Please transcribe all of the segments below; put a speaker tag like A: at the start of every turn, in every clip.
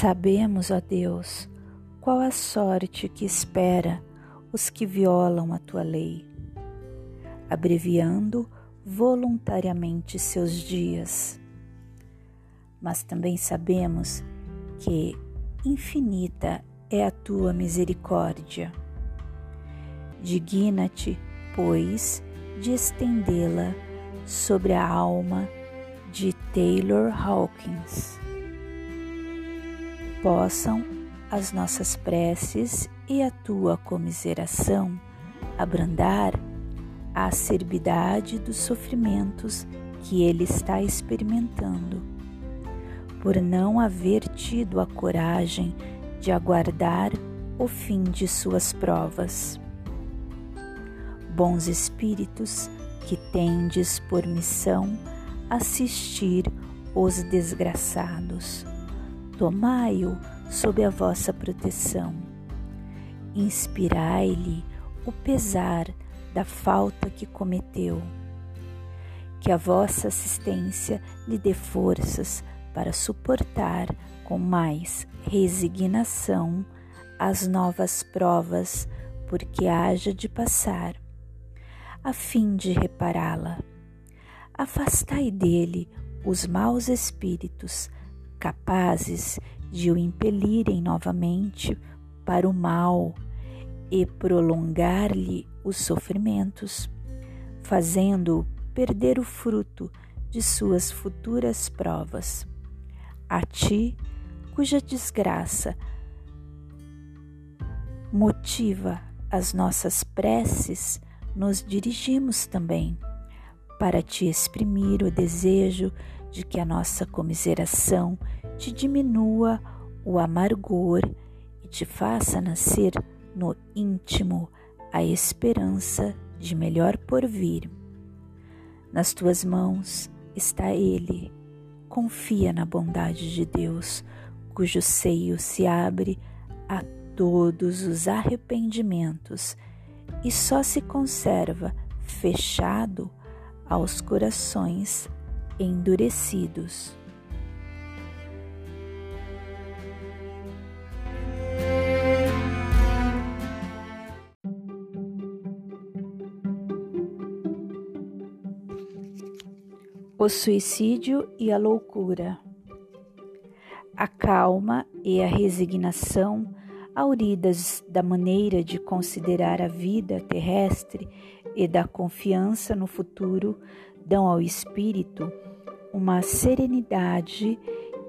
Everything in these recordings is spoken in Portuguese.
A: Sabemos, ó Deus, qual a sorte que espera os que violam a tua lei, abreviando voluntariamente seus dias. Mas também sabemos que infinita é a tua misericórdia. Digna-te, pois, de estendê-la sobre a alma de Taylor Hawkins. Possam as nossas preces e a tua comiseração abrandar a acerbidade dos sofrimentos que ele está experimentando, por não haver tido a coragem de aguardar o fim de suas provas. Bons espíritos que tendes por missão assistir os desgraçados, tomai-o sob a vossa proteção. Inspirai-lhe o pesar da falta que cometeu. Que a vossa assistência lhe dê forças para suportar com mais resignação as novas provas por que haja de passar, a fim de repará-la. Afastai dele os maus espíritos capazes de o impelirem novamente para o mal e prolongar-lhe os sofrimentos, fazendo-o perder o fruto de suas futuras provas. A ti, cuja desgraça motiva as nossas preces, nos dirigimos também, para te exprimir o desejo de que a nossa comiseração te diminua o amargor e te faça nascer no íntimo a esperança de melhor porvir. Nas tuas mãos está Ele. Confia na bondade de Deus, cujo seio se abre a todos os arrependimentos e só se conserva fechado aos corações endurecidos. O suicídio e a loucura. A calma e a resignação, auridas da maneira de considerar a vida terrestre e da confiança no futuro, dão ao espírito uma serenidade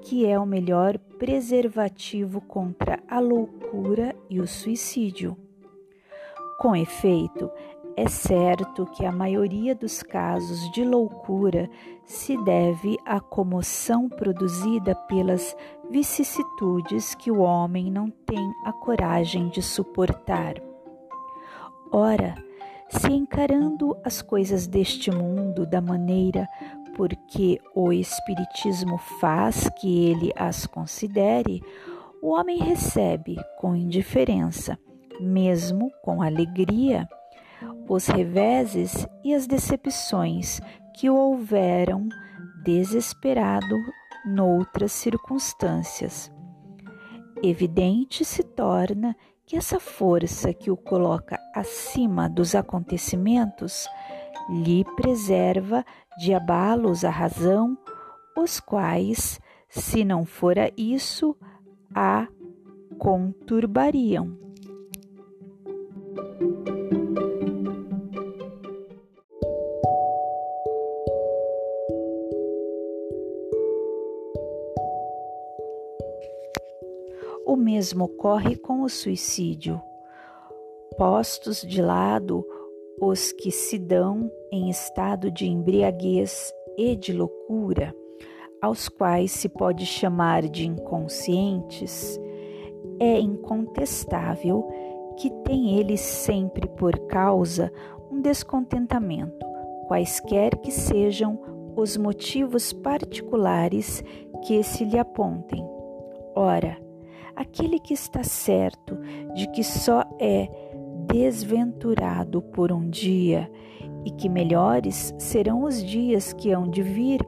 A: que é o melhor preservativo contra a loucura e o suicídio. Com efeito, é certo que a maioria dos casos de loucura se deve à comoção produzida pelas vicissitudes que o homem não tem a coragem de suportar. Ora, se encarando as coisas deste mundo da maneira porque o Espiritismo faz que ele as considere, o homem recebe com indiferença, mesmo com alegria, os reveses e as decepções que o houveram desesperado noutras circunstâncias. Evidente se torna que essa força que o coloca acima dos acontecimentos lhe preserva de abalos à razão, os quais, se não fora isso, a conturbariam. O mesmo ocorre com o suicídio. Postos de lado os que se dão em estado de embriaguez e de loucura, aos quais se pode chamar de inconscientes, é incontestável que tem eles sempre por causa um descontentamento, quaisquer que sejam os motivos particulares que se lhe apontem. Ora, aquele que está certo de que só é desventurado por um dia e que melhores serão os dias que hão de vir,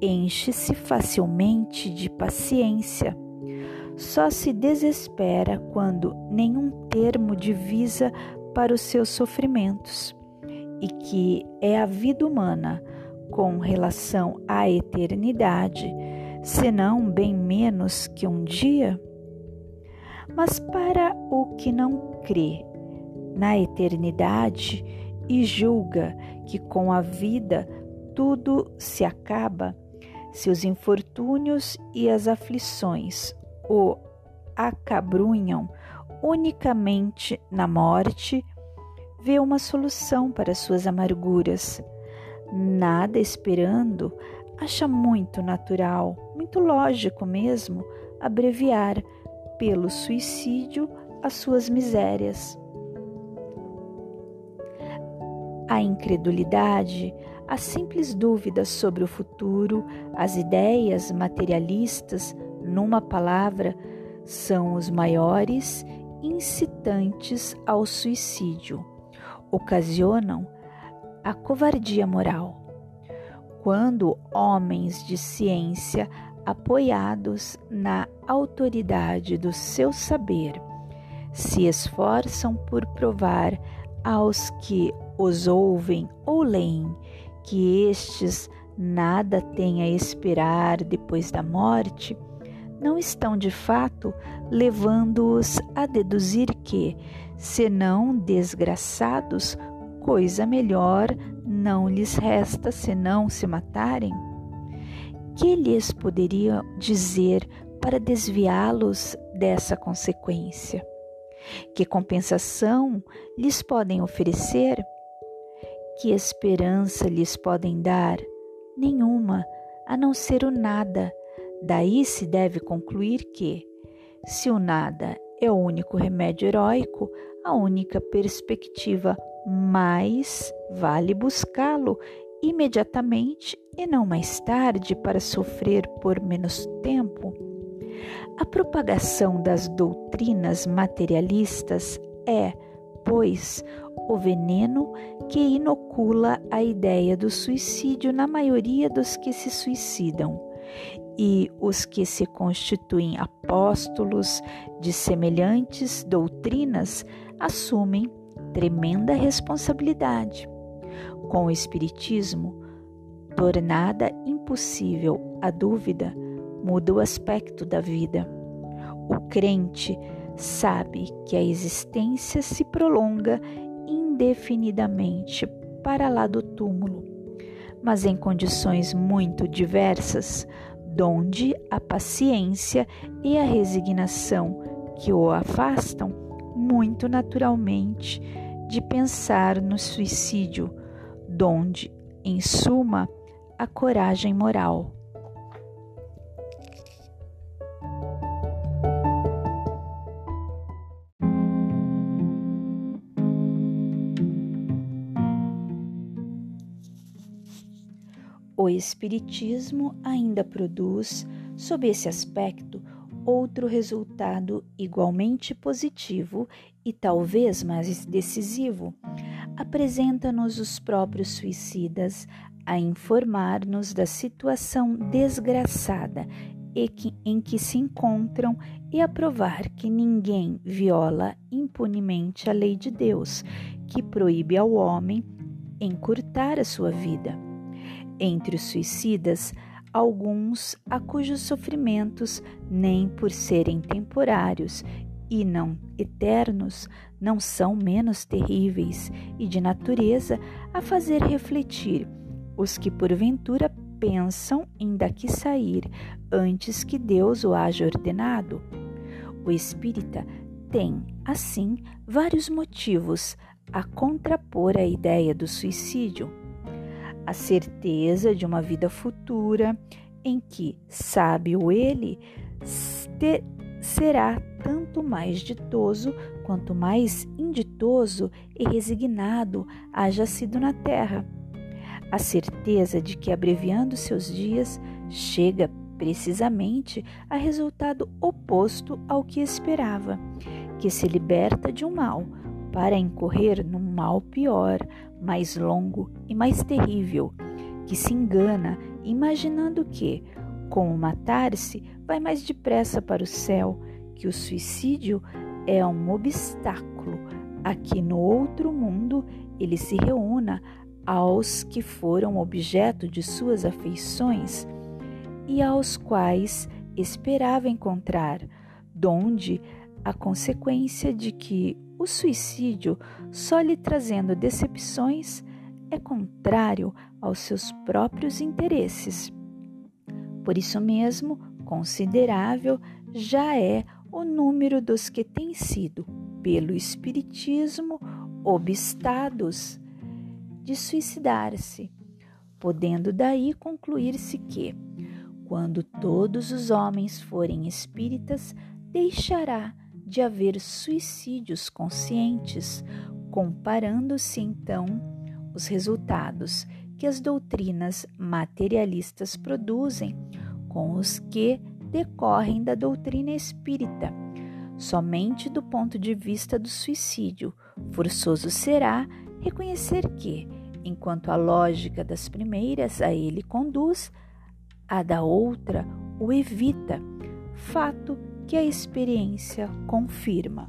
A: enche-se facilmente de paciência, só se desespera quando nenhum termo divisa para os seus sofrimentos, e que é a vida humana com relação à eternidade, senão bem menos que um dia? Mas para o que não crê na eternidade e julga que com a vida tudo se acaba, seus infortúnios e as aflições o acabrunham unicamente na morte, vê uma solução para suas amarguras. Nada esperando, acha muito natural, muito lógico mesmo, abreviar pelo suicídio as suas misérias. A incredulidade, as simples dúvidas sobre o futuro, as ideias materialistas, numa palavra, são os maiores incitantes ao suicídio. Ocasionam a covardia moral. Quando homens de ciência, apoiados na autoridade do seu saber, se esforçam por provar aos que os ouvem ou leem que estes nada têm a esperar depois da morte, não estão de fato levando-os a deduzir que, senão desgraçados, coisa melhor não lhes resta senão se matarem? Que lhes poderia dizer para desviá-los dessa consequência? Que compensação lhes podem oferecer? Que esperança lhes podem dar? Nenhuma, a não ser o nada Daí se deve concluir que, se o nada é o único remédio heróico, a única perspectiva mais vale buscá-lo imediatamente e não mais tarde para sofrer por menos tempo. A propagação das doutrinas materialistas é, pois, o veneno que inocula a ideia do suicídio na maioria dos que se suicidam e os que se constituem apóstolos de semelhantes doutrinas assumem tremenda responsabilidade. Com o Espiritismo, tornada impossível a dúvida, muda o aspecto da vida. O crente sabe que a existência se prolonga indefinidamente para lá do túmulo, mas em condições muito diversas donde a paciência e a resignação que o afastam muito naturalmente de pensar no suicídio, donde, em suma, a coragem moral. O Espiritismo ainda produz, sob esse aspecto, outro resultado igualmente positivo e talvez mais decisivo. Apresenta-nos os próprios suicidas a informar-nos da situação desgraçada em que se encontram e a provar que ninguém viola impunemente a lei de Deus, que proíbe ao homem encurtar a sua vida. Entre os suicidas, alguns a cujos sofrimentos, nem por serem temporários e não eternos, não são menos terríveis e de natureza a fazer refletir os que porventura pensam em daqui sair antes que Deus o haja ordenado. O espírita tem, assim, vários motivos a contrapor a ideia do suicídio a certeza de uma vida futura em que, sábio ele, será tanto mais ditoso quanto mais inditoso e resignado haja sido na terra. A certeza de que, abreviando seus dias, chega precisamente a resultado oposto ao que esperava, que se liberta de um mal para incorrer num mal pior, mais longo e mais terrível, que se engana imaginando que, com o matar-se, vai mais depressa para o céu, que o suicídio é um obstáculo a que no outro mundo ele se reúna aos que foram objeto de suas afeições e aos quais esperava encontrar, donde a consequência de que o suicídio, só lhe trazendo decepções, é contrário aos seus próprios interesses. Por isso mesmo, considerável já é o número dos que têm sido, pelo Espiritismo, obstados de suicidar-se, podendo daí concluir-se que, quando todos os homens forem espíritas, deixará de haver suicídios conscientes, comparando-se então os resultados que as doutrinas materialistas produzem com os que decorrem da doutrina espírita. Somente do ponto de vista do suicídio, forçoso será reconhecer que, enquanto a lógica das primeiras a ele conduz, a da outra o evita, fato que a experiência confirma.